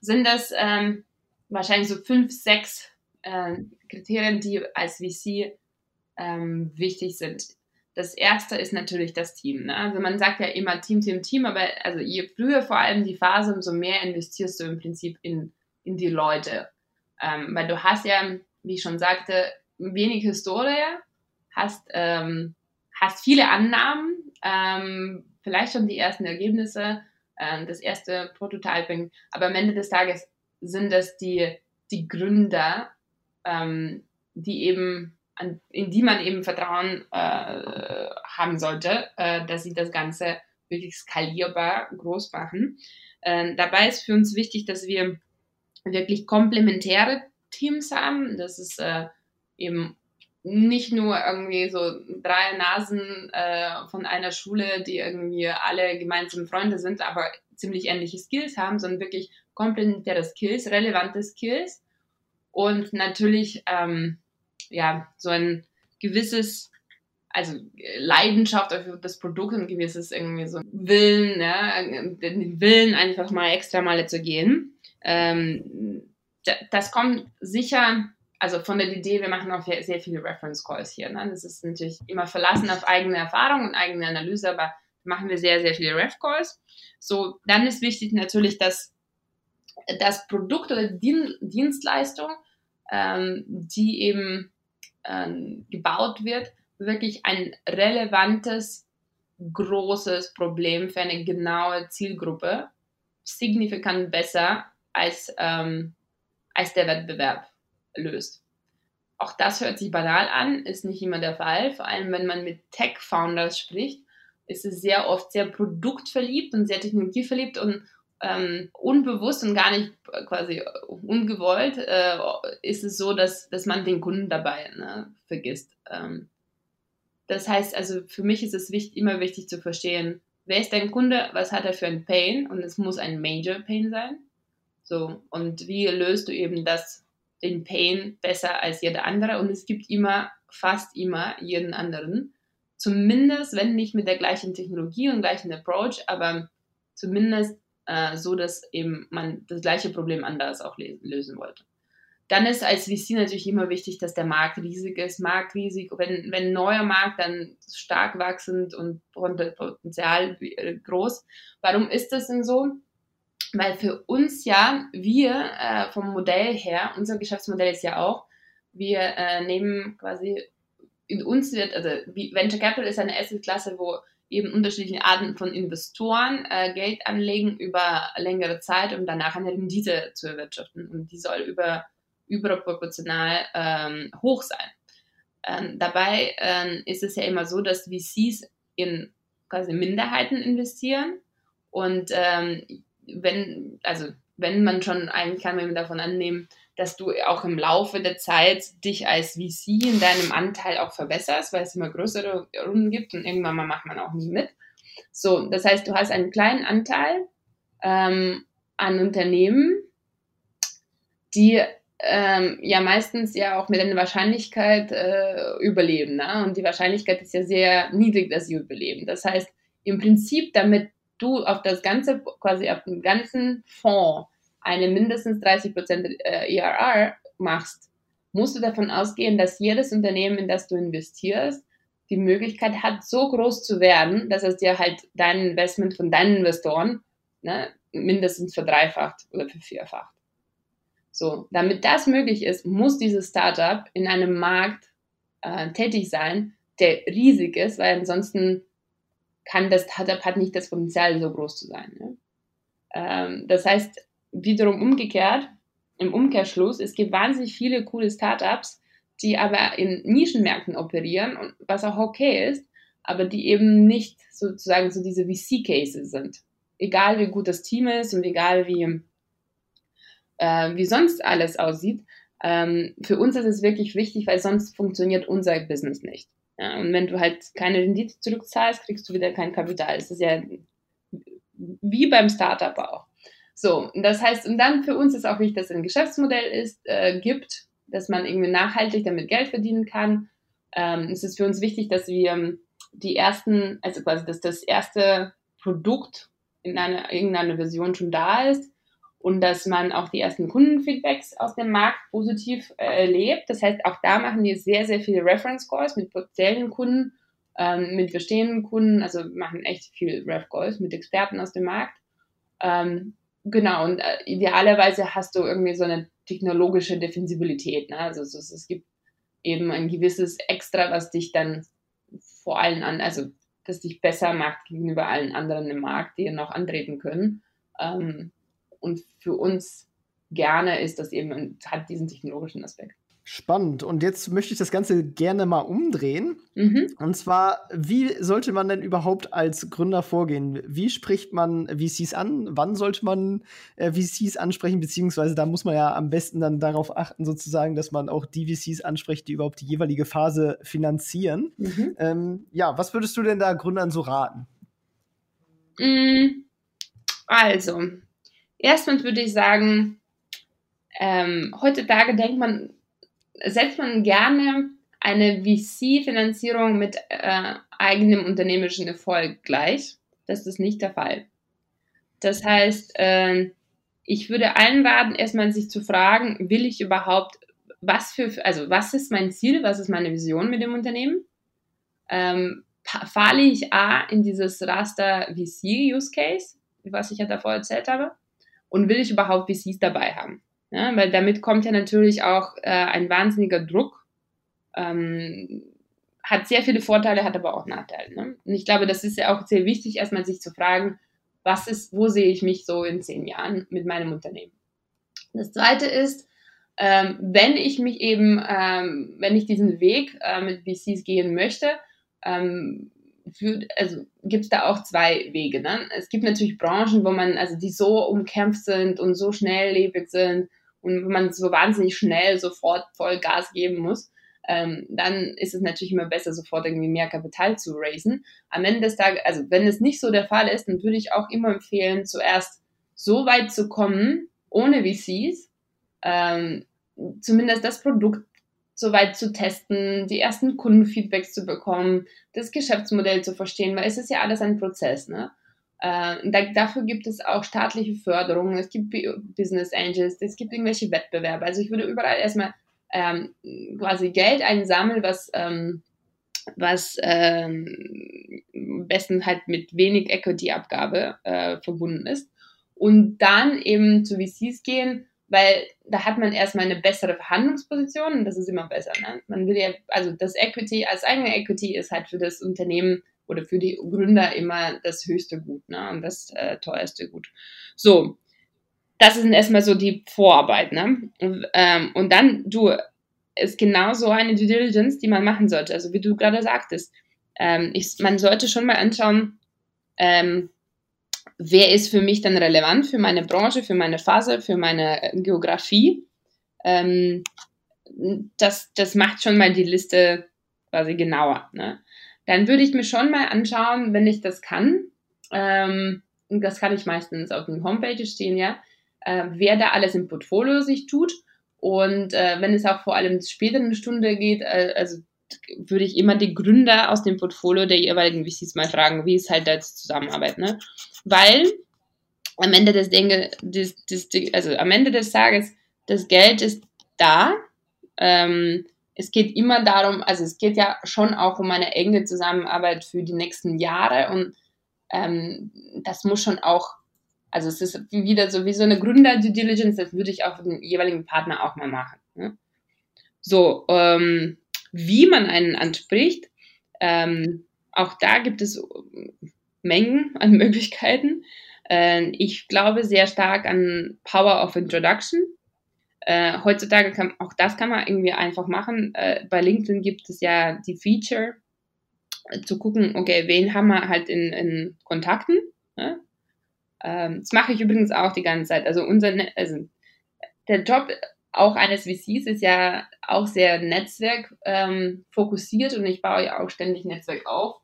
sind das ähm, wahrscheinlich so fünf, sechs äh, Kriterien, die als VC ähm, wichtig sind das erste ist natürlich das Team. Ne? Also man sagt ja immer Team, Team, Team, aber also je früher vor allem die Phase, umso mehr investierst du im Prinzip in, in die Leute. Ähm, weil du hast ja, wie ich schon sagte, wenig Historie, hast, ähm, hast viele Annahmen, ähm, vielleicht schon die ersten Ergebnisse, äh, das erste Prototyping, aber am Ende des Tages sind das die, die Gründer, ähm, die eben an, in die man eben Vertrauen äh, haben sollte, äh, dass sie das Ganze wirklich skalierbar groß machen. Äh, dabei ist für uns wichtig, dass wir wirklich komplementäre Teams haben. Das ist äh, eben nicht nur irgendwie so drei Nasen äh, von einer Schule, die irgendwie alle gemeinsame Freunde sind, aber ziemlich ähnliche Skills haben, sondern wirklich komplementäre Skills, relevante Skills und natürlich ähm, ja, so ein gewisses, also Leidenschaft für das Produkt und gewisses irgendwie so Willen, ja, den Willen einfach mal extra Male zu gehen. Ähm, das kommt sicher, also von der Idee, wir machen auch sehr viele Reference Calls hier. Ne? Das ist natürlich immer verlassen auf eigene Erfahrung und eigene Analyse, aber machen wir sehr, sehr viele Ref-Calls. So, dann ist wichtig natürlich, dass das Produkt oder die Dienstleistung, ähm, die eben ähm, gebaut wird, wirklich ein relevantes, großes Problem für eine genaue Zielgruppe signifikant besser als, ähm, als der Wettbewerb löst. Auch das hört sich banal an, ist nicht immer der Fall. Vor allem, wenn man mit Tech-Founders spricht, ist es sehr oft sehr produktverliebt und sehr technologieverliebt und ähm, unbewusst und gar nicht äh, quasi ungewollt äh, ist es so, dass, dass man den Kunden dabei ne, vergisst. Ähm, das heißt also, für mich ist es wichtig, immer wichtig zu verstehen, wer ist dein Kunde, was hat er für ein Pain und es muss ein Major Pain sein. So, und wie löst du eben das, den Pain besser als jeder andere? Und es gibt immer, fast immer jeden anderen. Zumindest, wenn nicht mit der gleichen Technologie und gleichen Approach, aber zumindest äh, so, dass eben man das gleiche Problem anders auch lösen wollte. Dann ist als VC natürlich immer wichtig, dass der Markt riesig ist. Marktrisik, wenn, wenn ein neuer Markt dann stark wachsend und Potenzial äh, groß. Warum ist das denn so? Weil für uns ja, wir äh, vom Modell her, unser Geschäftsmodell ist ja auch, wir äh, nehmen quasi, in uns wird, also Venture Capital ist eine Asset-Klasse, wo eben unterschiedliche Arten von Investoren äh, Geld anlegen über längere Zeit, um danach eine Rendite zu erwirtschaften. Und die soll über, überproportional ähm, hoch sein. Ähm, dabei ähm, ist es ja immer so, dass VCs in quasi Minderheiten investieren und ähm, wenn, also wenn man schon, eigentlich kann man davon annehmen, dass du auch im Laufe der Zeit dich als VC in deinem Anteil auch verbesserst, weil es immer größere Runden gibt und irgendwann mal macht man auch nie mit. So, das heißt, du hast einen kleinen Anteil ähm, an Unternehmen, die ähm, ja meistens ja auch mit einer Wahrscheinlichkeit äh, überleben. Ne? Und die Wahrscheinlichkeit ist ja sehr niedrig, dass sie überleben. Das heißt, im Prinzip, damit du auf das ganze, quasi auf den ganzen Fonds eine mindestens 30% ERR äh, machst, musst du davon ausgehen, dass jedes Unternehmen, in das du investierst, die Möglichkeit hat, so groß zu werden, dass es dir halt dein Investment von deinen Investoren ne, mindestens verdreifacht oder vervierfacht. So, damit das möglich ist, muss dieses Startup in einem Markt äh, tätig sein, der riesig ist, weil ansonsten kann das Startup hat nicht das Potenzial, so groß zu sein. Ne? Ähm, das heißt, wiederum umgekehrt, im Umkehrschluss, es gibt wahnsinnig viele coole Startups, die aber in Nischenmärkten operieren, und was auch okay ist, aber die eben nicht sozusagen so diese VC-Cases sind. Egal wie gut das Team ist und egal wie, äh, wie sonst alles aussieht, ähm, für uns ist es wirklich wichtig, weil sonst funktioniert unser Business nicht. Und wenn du halt keine Rendite zurückzahlst, kriegst du wieder kein Kapital. Das ist ja wie beim Startup auch. So, das heißt, und dann für uns ist auch wichtig, dass es ein Geschäftsmodell ist, äh, gibt, dass man irgendwie nachhaltig damit Geld verdienen kann. Ähm, es ist für uns wichtig, dass wir ähm, die ersten, also quasi, dass das erste Produkt in einer irgendeiner Version schon da ist und dass man auch die ersten Kundenfeedbacks aus dem Markt positiv äh, erlebt. Das heißt, auch da machen wir sehr, sehr viele Reference Calls mit potenziellen Kunden, ähm, mit bestehenden Kunden, also machen echt viel Ref Calls mit Experten aus dem Markt. Ähm, Genau, und äh, idealerweise hast du irgendwie so eine technologische Defensibilität. Ne? Also es, es, gibt eben ein gewisses Extra, was dich dann vor allen an, also das dich besser macht gegenüber allen anderen im Markt, die noch antreten können. Ähm, und für uns gerne ist das eben, hat diesen technologischen Aspekt.
Spannend. Und jetzt möchte ich das Ganze gerne mal umdrehen. Mhm. Und zwar, wie sollte man denn überhaupt als Gründer vorgehen? Wie spricht man VCs an? Wann sollte man äh, VCs ansprechen? Beziehungsweise da muss man ja am besten dann darauf achten, sozusagen, dass man auch die VCs anspricht, die überhaupt die jeweilige Phase finanzieren. Mhm. Ähm, ja, was würdest du denn da Gründern so raten?
Mm, also, erstmal würde ich sagen, ähm, heutzutage denkt man setzt man gerne eine VC-Finanzierung mit äh, eigenem unternehmerischen Erfolg gleich. Das ist nicht der Fall. Das heißt, äh, ich würde allen raten, erstmal sich zu fragen, will ich überhaupt, was für, also was ist mein Ziel, was ist meine Vision mit dem Unternehmen? Ähm, falle ich A in dieses Raster VC Use Case, was ich ja davor erzählt habe, und will ich überhaupt VCs dabei haben? Ja, weil damit kommt ja natürlich auch äh, ein wahnsinniger Druck. Ähm, hat sehr viele Vorteile, hat aber auch Nachteile. Ne? Und ich glaube, das ist ja auch sehr wichtig, erstmal sich zu fragen, was ist, wo sehe ich mich so in zehn Jahren mit meinem Unternehmen? Das zweite ist, ähm, wenn ich mich eben, ähm, wenn ich diesen Weg äh, mit VCs gehen möchte, ähm, also gibt es da auch zwei Wege. Ne? Es gibt natürlich Branchen, wo man, also die so umkämpft sind und so schnelllebig sind und wo man so wahnsinnig schnell sofort voll Gas geben muss. Ähm, dann ist es natürlich immer besser, sofort irgendwie mehr Kapital zu raisen. Am Ende des Tages, also wenn es nicht so der Fall ist, dann würde ich auch immer empfehlen, zuerst so weit zu kommen, ohne VCs, ähm, zumindest das Produkt so weit zu testen, die ersten Kundenfeedbacks zu bekommen, das Geschäftsmodell zu verstehen, weil es ist ja alles ein Prozess. Ne? Äh, da, dafür gibt es auch staatliche Förderungen, es gibt Business Angels, es gibt irgendwelche Wettbewerbe. Also ich würde überall erstmal ähm, quasi Geld einsammeln, was, ähm, was ähm, besten halt mit wenig Equity-Abgabe äh, verbunden ist. Und dann eben zu VCs gehen weil da hat man erstmal eine bessere Verhandlungsposition und das ist immer besser. Ne? Man will ja, also das Equity als eigene Equity ist halt für das Unternehmen oder für die Gründer immer das höchste Gut ne? und das äh, teuerste Gut. So, das ist erstmal so die Vorarbeit. Ne? Und, ähm, und dann, du, ist genau so eine Due Diligence, die man machen sollte. Also wie du gerade sagtest, ähm, ich, man sollte schon mal anschauen, ähm, wer ist für mich dann relevant für meine Branche, für meine Phase, für meine Geografie. Ähm, das, das macht schon mal die Liste quasi genauer. Ne? Dann würde ich mir schon mal anschauen, wenn ich das kann, ähm, und das kann ich meistens auf dem Homepage stehen, ja, äh, wer da alles im Portfolio sich tut. Und äh, wenn es auch vor allem später eine Stunde geht, äh, also würde ich immer die Gründer aus dem Portfolio der jeweiligen VCs mal fragen, wie es halt da zusammenarbeit, ne? Weil am Ende des Dinge, des, des, also am Ende des Tages, das Geld ist da. Ähm, es geht immer darum, also es geht ja schon auch um eine enge Zusammenarbeit für die nächsten Jahre und ähm, das muss schon auch, also es ist wieder so wie so eine Gründer-Due Diligence, das würde ich auch für den jeweiligen Partner auch mal machen. Ne? So, ähm, wie man einen anspricht. Ähm, auch da gibt es Mengen an Möglichkeiten. Äh, ich glaube sehr stark an Power of Introduction. Äh, heutzutage kann auch das kann man irgendwie einfach machen. Äh, bei LinkedIn gibt es ja die Feature äh, zu gucken, okay, wen haben wir halt in, in Kontakten. Ne? Ähm, das mache ich übrigens auch die ganze Zeit. Also unser, ne-, also der Job auch eines VCs ist ja auch sehr Netzwerk ähm, fokussiert und ich baue ja auch ständig Netzwerk auf,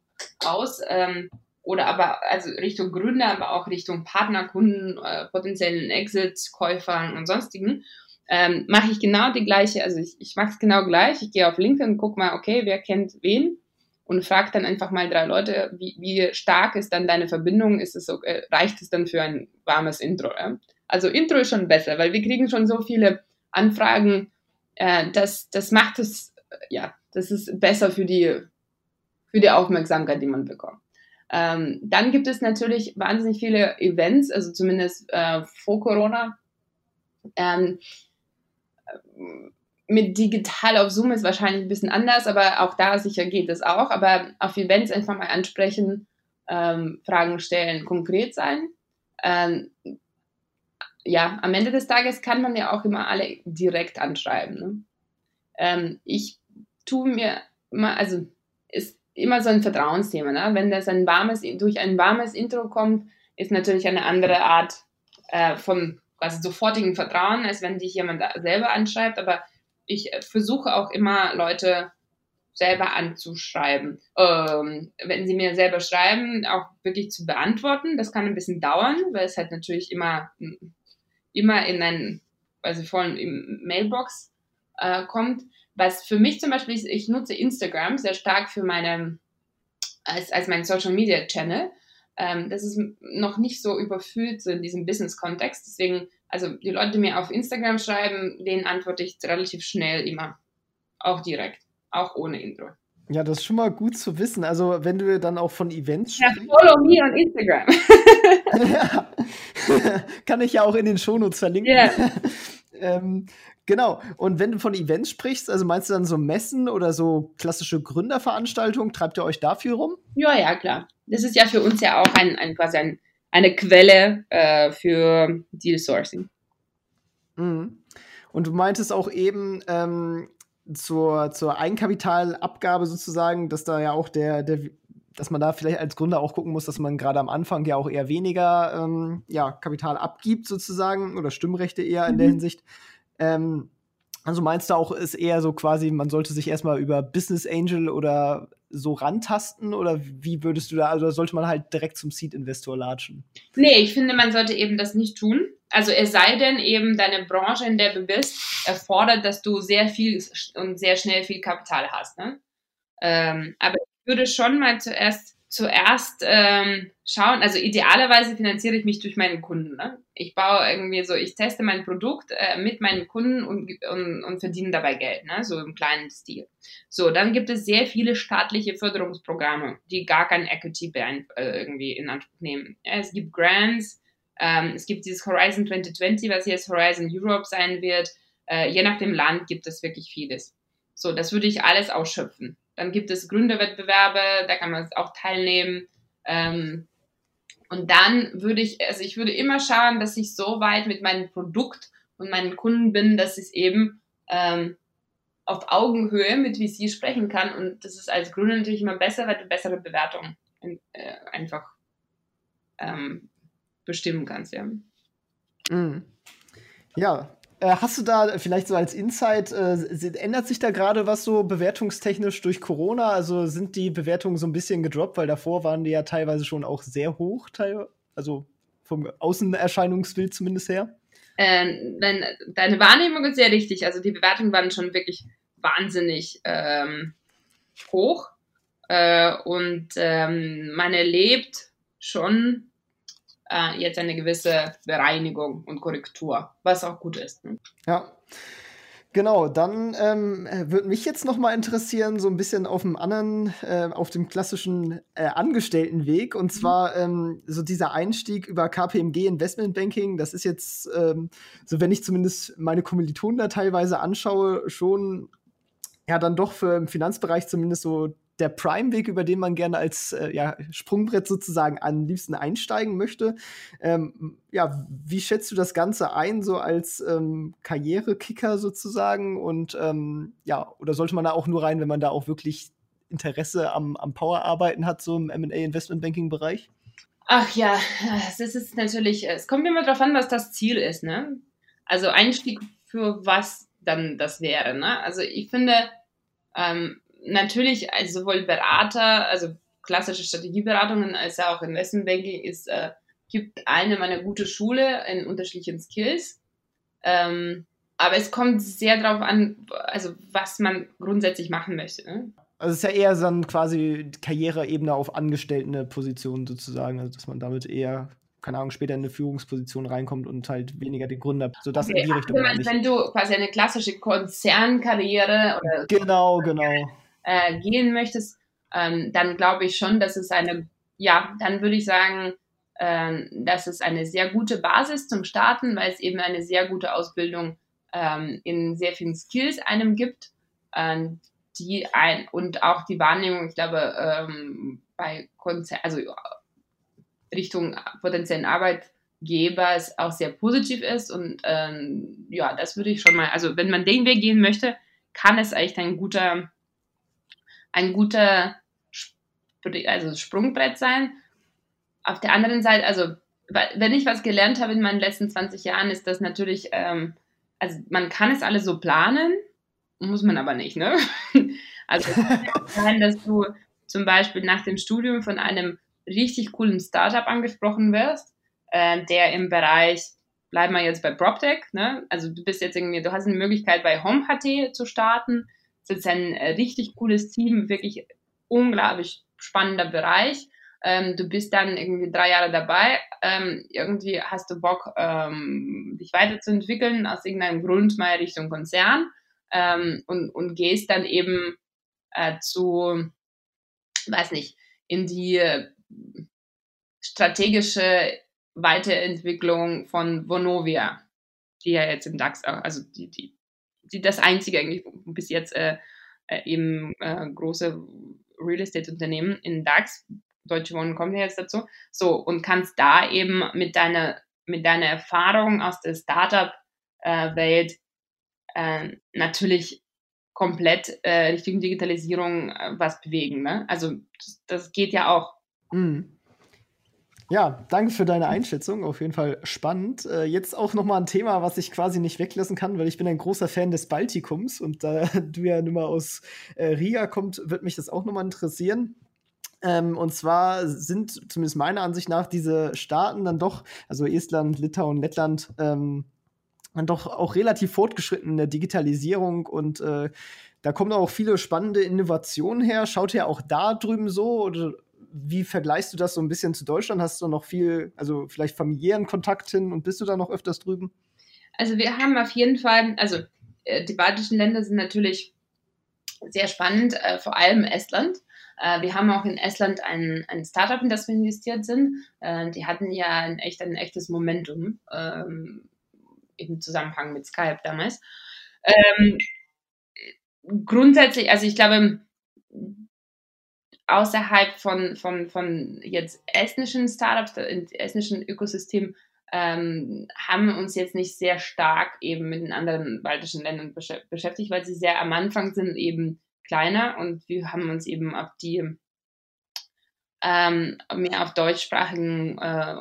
aus. Ähm, oder aber also Richtung Gründer, aber auch Richtung Partner, Kunden, äh, potenziellen Exits, Käufern und sonstigen. Ähm, mache ich genau die gleiche, also ich, ich mache es genau gleich. Ich gehe auf LinkedIn, und gucke mal, okay, wer kennt wen und frage dann einfach mal drei Leute, wie, wie stark ist dann deine Verbindung? Ist es so, äh, reicht es dann für ein warmes Intro? Ja? Also Intro ist schon besser, weil wir kriegen schon so viele Anfragen, äh, das, das macht es, ja, das ist besser für die, für die Aufmerksamkeit, die man bekommt. Ähm, dann gibt es natürlich wahnsinnig viele Events, also zumindest äh, vor Corona. Ähm, mit digital auf Zoom ist wahrscheinlich ein bisschen anders, aber auch da sicher geht es auch. Aber auf Events einfach mal ansprechen, ähm, Fragen stellen, konkret sein. Ähm, ja, am Ende des Tages kann man ja auch immer alle direkt anschreiben. Ne? Ähm, ich tue mir immer, also ist immer so ein Vertrauensthema. Ne? Wenn das ein warmes, durch ein warmes Intro kommt, ist natürlich eine andere Art äh, von quasi sofortigen Vertrauen, als wenn dich jemand selber anschreibt. Aber ich versuche auch immer Leute selber anzuschreiben. Ähm, wenn sie mir selber schreiben, auch wirklich zu beantworten. Das kann ein bisschen dauern, weil es halt natürlich immer immer in ein, also vollen im Mailbox äh, kommt. Was für mich zum Beispiel ist, ich nutze Instagram sehr stark für meine, als, als mein Social Media Channel. Ähm, das ist noch nicht so überfüllt so in diesem Business-Kontext. Deswegen, also die Leute, die mir auf Instagram schreiben, denen antworte ich relativ schnell immer. Auch direkt, auch ohne Intro.
Ja, das ist schon mal gut zu wissen. Also, wenn du dann auch von Events
ja, sprichst. follow me on Instagram.
ja. Kann ich ja auch in den Shownotes verlinken. Yeah. ähm, genau. Und wenn du von Events sprichst, also meinst du dann so Messen oder so klassische Gründerveranstaltungen? Treibt ihr euch da viel rum?
Ja, ja, klar. Das ist ja für uns ja auch ein, ein quasi ein, eine Quelle äh, für Deal Sourcing.
Mhm. Und du meintest auch eben, ähm, zur, zur Eigenkapitalabgabe sozusagen, dass da ja auch der, der, dass man da vielleicht als Gründer auch gucken muss, dass man gerade am Anfang ja auch eher weniger ähm, ja, Kapital abgibt sozusagen oder Stimmrechte eher in mhm. der Hinsicht. Ähm, also meinst du auch, ist eher so quasi, man sollte sich erstmal über Business Angel oder so rantasten oder wie würdest du da, also sollte man halt direkt zum Seed-Investor latschen?
Nee, ich finde, man sollte eben das nicht tun. Also es sei denn eben deine Branche, in der du bist, erfordert, dass du sehr viel und sehr schnell viel Kapital hast. Ne? Ähm, aber ich würde schon mal zuerst zuerst ähm, schauen, also idealerweise finanziere ich mich durch meinen Kunden. Ne? Ich baue irgendwie so, ich teste mein Produkt äh, mit meinen Kunden und, und, und verdiene dabei Geld, ne? so im kleinen Stil. So, dann gibt es sehr viele staatliche Förderungsprogramme, die gar kein Equity äh, irgendwie in Anspruch nehmen. Ja, es gibt Grants, ähm, es gibt dieses Horizon 2020, was jetzt Horizon Europe sein wird. Äh, je nach dem Land gibt es wirklich vieles. So, das würde ich alles ausschöpfen. Dann gibt es Gründerwettbewerbe, da kann man auch teilnehmen. Ähm, und dann würde ich, also ich würde immer schauen, dass ich so weit mit meinem Produkt und meinen Kunden bin, dass ich eben ähm, auf Augenhöhe mit VC sprechen kann. Und das ist als Gründer natürlich immer besser, weil du bessere Bewertungen äh, einfach ähm, bestimmen kannst, ja.
Mhm. Ja, äh, hast du da vielleicht so als Insight, äh, ändert sich da gerade was so bewertungstechnisch durch Corona? Also sind die Bewertungen so ein bisschen gedroppt, weil davor waren die ja teilweise schon auch sehr hoch, also vom Außenerscheinungsbild zumindest her?
Ähm, deine Wahrnehmung ist sehr richtig. Also die Bewertungen waren schon wirklich wahnsinnig ähm, hoch. Äh, und ähm, man erlebt schon äh, jetzt eine gewisse Bereinigung und Korrektur, was auch gut ist. Ne?
Ja. Genau, dann ähm, würde mich jetzt noch mal interessieren, so ein bisschen auf dem anderen, äh, auf dem klassischen äh, Angestelltenweg. Und mhm. zwar ähm, so dieser Einstieg über KPMG Investmentbanking. Das ist jetzt, ähm, so wenn ich zumindest meine Kommilitonen da teilweise anschaue, schon ja dann doch für im Finanzbereich zumindest so der Prime-Weg, über den man gerne als äh, ja, Sprungbrett sozusagen am liebsten einsteigen möchte. Ähm, ja, wie schätzt du das Ganze ein, so als ähm, Karrierekicker sozusagen? Und ähm, ja, oder sollte man da auch nur rein, wenn man da auch wirklich Interesse am, am Power-Arbeiten hat, so im MA-Investment-Banking-Bereich?
Ach ja, es ist natürlich, es kommt immer darauf an, was das Ziel ist, ne? Also Einstieg für was dann das wäre, ne? Also ich finde, ähm, natürlich, also sowohl Berater, also klassische Strategieberatungen als auch Investmentbanking ist, äh, gibt eine meiner gute Schule in unterschiedlichen Skills. Ähm, aber es kommt sehr darauf an, also was man grundsätzlich machen möchte. Ne?
Also es ist ja eher dann quasi Karriereebene auf angestellte Positionen sozusagen, also dass man damit eher keine Ahnung, später in eine Führungsposition reinkommt und halt weniger den Gründer, sodass okay, in die Richtung.
Also, wenn du quasi eine klassische Konzernkarriere oder
genau, genau
äh, gehen möchtest, ähm, dann glaube ich schon, dass es eine, ja, dann würde ich sagen, ähm, dass es eine sehr gute Basis zum Starten, weil es eben eine sehr gute Ausbildung ähm, in sehr vielen Skills einem gibt, äh, die ein und auch die Wahrnehmung, ich glaube, ähm, bei Konzer also Richtung potenziellen Arbeitgeber es auch sehr positiv ist und ähm, ja, das würde ich schon mal, also wenn man den Weg gehen möchte, kann es echt ein guter ein guter also Sprungbrett sein. Auf der anderen Seite, also wenn ich was gelernt habe in meinen letzten 20 Jahren, ist das natürlich, ähm, also man kann es alles so planen, muss man aber nicht, ne? Also es kann sein, dass du zum Beispiel nach dem Studium von einem richtig coolen Startup angesprochen wirst, äh, der im Bereich, bleiben wir jetzt bei PropTech, ne? Also du bist jetzt irgendwie, du hast eine Möglichkeit bei HomeHT zu starten es ist ein äh, richtig cooles Team, wirklich unglaublich spannender Bereich. Ähm, du bist dann irgendwie drei Jahre dabei, ähm, irgendwie hast du Bock, ähm, dich weiterzuentwickeln, aus irgendeinem Grund mal Richtung Konzern ähm, und, und gehst dann eben äh, zu, weiß nicht, in die strategische Weiterentwicklung von Vonovia, die ja jetzt im DAX, also die, die, die das einzige eigentlich bis jetzt äh, äh, eben äh, große Real Estate Unternehmen in DAX, Deutsche Wohnen kommt ja jetzt dazu, so und kannst da eben mit deiner mit deiner Erfahrung aus der Startup-Welt äh, natürlich komplett äh, Richtung Digitalisierung äh, was bewegen. Ne? Also das, das geht ja auch.
Mhm. Ja, danke für deine Einschätzung. Auf jeden Fall spannend. Äh, jetzt auch noch mal ein Thema, was ich quasi nicht weglassen kann, weil ich bin ein großer Fan des Baltikums und da du ja nun mal aus äh, Riga kommt, wird mich das auch noch mal interessieren. Ähm, und zwar sind zumindest meiner Ansicht nach diese Staaten dann doch, also Estland, Litauen, Lettland, ähm, dann doch auch relativ fortgeschritten in der Digitalisierung und äh, da kommen auch viele spannende Innovationen her. Schaut ihr auch da drüben so oder wie vergleichst du das so ein bisschen zu Deutschland? Hast du noch viel, also vielleicht familiären Kontakt hin und bist du da noch öfters drüben?
Also wir haben auf jeden Fall, also äh, die baltischen Länder sind natürlich sehr spannend, äh, vor allem Estland. Äh, wir haben auch in Estland ein, ein Startup, in das wir investiert sind. Die hatten ja ein, echt, ein echtes Momentum ähm, im Zusammenhang mit Skype damals. Ähm, grundsätzlich, also ich glaube, außerhalb von, von, von jetzt estnischen Startups, estnischen Ökosystem, ähm, haben uns jetzt nicht sehr stark eben mit den anderen baltischen Ländern beschäftigt, weil sie sehr am Anfang sind eben kleiner und wir haben uns eben auf die ähm, mehr auf deutschsprachigen äh,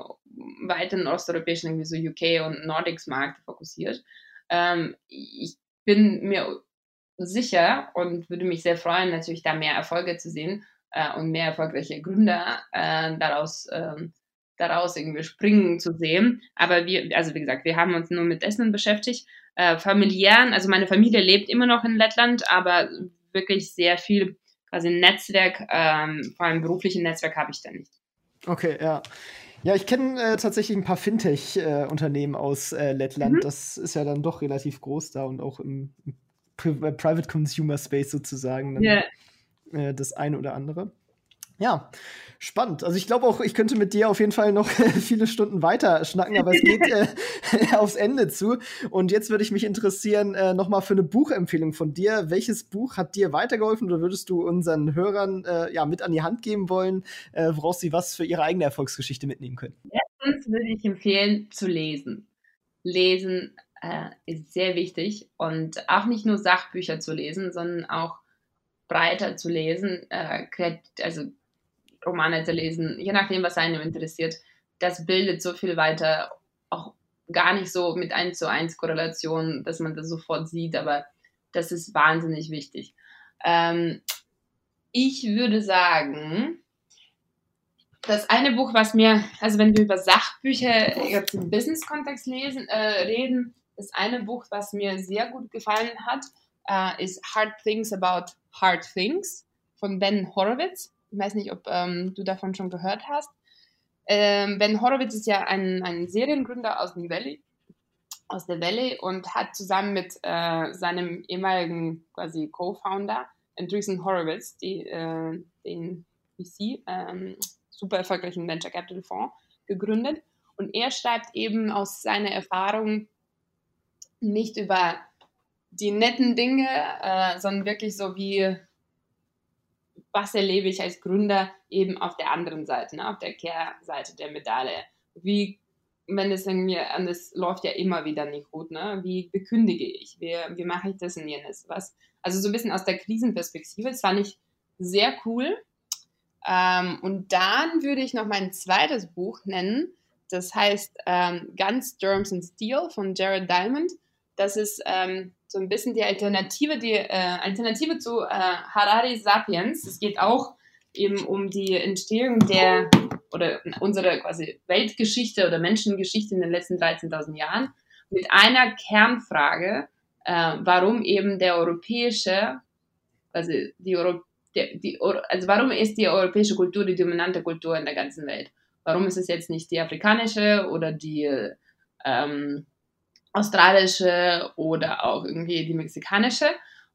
weiteren osteuropäischen, irgendwie so UK und Nordics Markt fokussiert. Ähm, ich bin mir sicher und würde mich sehr freuen, natürlich da mehr Erfolge zu sehen äh, und mehr erfolgreiche Gründer äh, daraus, äh, daraus irgendwie springen zu sehen. Aber wir, also wie gesagt, wir haben uns nur mit Essen beschäftigt. Äh, familiären, also meine Familie lebt immer noch in Lettland, aber wirklich sehr viel quasi Netzwerk, ähm, vor allem beruflichen Netzwerk habe ich da nicht.
Okay, ja. Ja, ich kenne äh, tatsächlich ein paar Fintech-Unternehmen äh, aus äh, Lettland. Mhm. Das ist ja dann doch relativ groß da und auch im, im Private Consumer Space sozusagen. Dann, yeah äh, das eine oder andere. Ja, spannend. Also ich glaube auch, ich könnte mit dir auf jeden Fall noch viele Stunden weiter schnacken, aber es geht äh, aufs Ende zu. Und jetzt würde ich mich interessieren, äh, nochmal für eine Buchempfehlung von dir. Welches Buch hat dir weitergeholfen oder würdest du unseren Hörern äh, ja, mit an die Hand geben wollen, äh, woraus sie was für ihre eigene Erfolgsgeschichte mitnehmen können?
Erstens würde ich empfehlen, zu lesen. Lesen äh, ist sehr wichtig und auch nicht nur Sachbücher zu lesen, sondern auch breiter zu lesen, äh, also Romane zu lesen, je nachdem, was einem interessiert. Das bildet so viel weiter, auch gar nicht so mit 1 zu 1 Korrelation, dass man das sofort sieht, aber das ist wahnsinnig wichtig. Ähm, ich würde sagen, das eine Buch, was mir, also wenn wir über Sachbücher jetzt im Business-Kontext äh, reden, das eine Buch, was mir sehr gut gefallen hat, äh, ist Hard Things About Hard Things von Ben Horowitz. Ich weiß nicht, ob ähm, du davon schon gehört hast. Ähm, ben Horowitz ist ja ein, ein Seriengründer aus dem Valley, aus der Valley und hat zusammen mit äh, seinem ehemaligen quasi Co-Founder Andreessen Horowitz die, äh, den VC, ähm, super erfolgreichen Venture Capital Fonds, gegründet. Und er schreibt eben aus seiner Erfahrung nicht über die netten Dinge, äh, sondern wirklich so wie, was erlebe ich als Gründer eben auf der anderen Seite, ne, auf der Kehrseite der Medaille. Wie, wenn es irgendwie, und es läuft ja immer wieder nicht gut, ne, wie bekündige ich, wie, wie mache ich das und jenes, was, also so ein bisschen aus der Krisenperspektive, das fand ich sehr cool. Ähm, und dann würde ich noch mein zweites Buch nennen, das heißt ähm, Guns, Germs and Steel von Jared Diamond. Das ist ähm, so ein bisschen die Alternative, die äh, Alternative zu äh, Harari Sapiens. Es geht auch eben um die Entstehung der oder unsere quasi Weltgeschichte oder Menschengeschichte in den letzten 13.000 Jahren mit einer Kernfrage, äh, warum eben der europäische, also die, Euro, die, die, also warum ist die europäische Kultur die dominante Kultur in der ganzen Welt? Warum ist es jetzt nicht die afrikanische oder die ähm, australische oder auch irgendwie die mexikanische.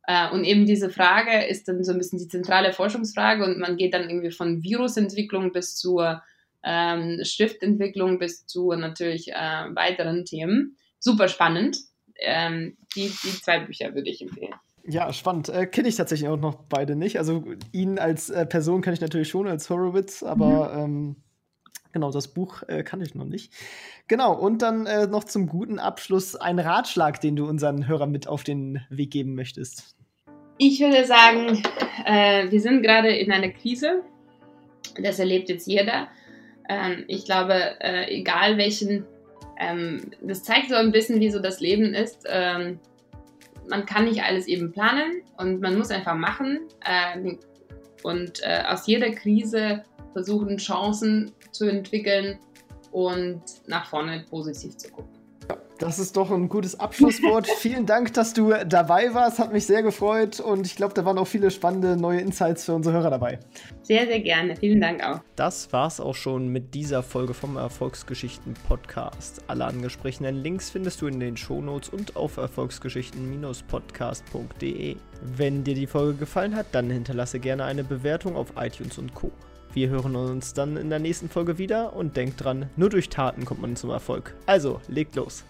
Äh, und eben diese Frage ist dann so ein bisschen die zentrale Forschungsfrage und man geht dann irgendwie von Virusentwicklung bis zur ähm, Schriftentwicklung bis zu natürlich äh, weiteren Themen. Super spannend. Ähm, die, die zwei Bücher würde ich empfehlen.
Ja, spannend. Äh, Kenne ich tatsächlich auch noch beide nicht. Also ihn als äh, Person kann ich natürlich schon, als Horowitz, aber mhm. ähm, genau, das Buch äh, kann ich noch nicht. Genau, und dann äh, noch zum guten Abschluss ein Ratschlag, den du unseren Hörern mit auf den Weg geben möchtest.
Ich würde sagen, äh, wir sind gerade in einer Krise. Das erlebt jetzt jeder. Ähm, ich glaube, äh, egal welchen, ähm, das zeigt so ein bisschen, wie so das Leben ist. Ähm, man kann nicht alles eben planen und man muss einfach machen ähm, und äh, aus jeder Krise versuchen, Chancen zu entwickeln und nach vorne positiv zu gucken.
Das ist doch ein gutes Abschlusswort. Vielen Dank, dass du dabei warst. Hat mich sehr gefreut und ich glaube, da waren auch viele spannende neue Insights für unsere Hörer dabei.
Sehr, sehr gerne. Vielen Dank auch.
Das war's auch schon mit dieser Folge vom Erfolgsgeschichten Podcast. Alle angesprochenen Links findest du in den Shownotes und auf erfolgsgeschichten-podcast.de. Wenn dir die Folge gefallen hat, dann hinterlasse gerne eine Bewertung auf iTunes und Co. Wir hören uns dann in der nächsten Folge wieder und denkt dran, nur durch Taten kommt man zum Erfolg. Also, legt los.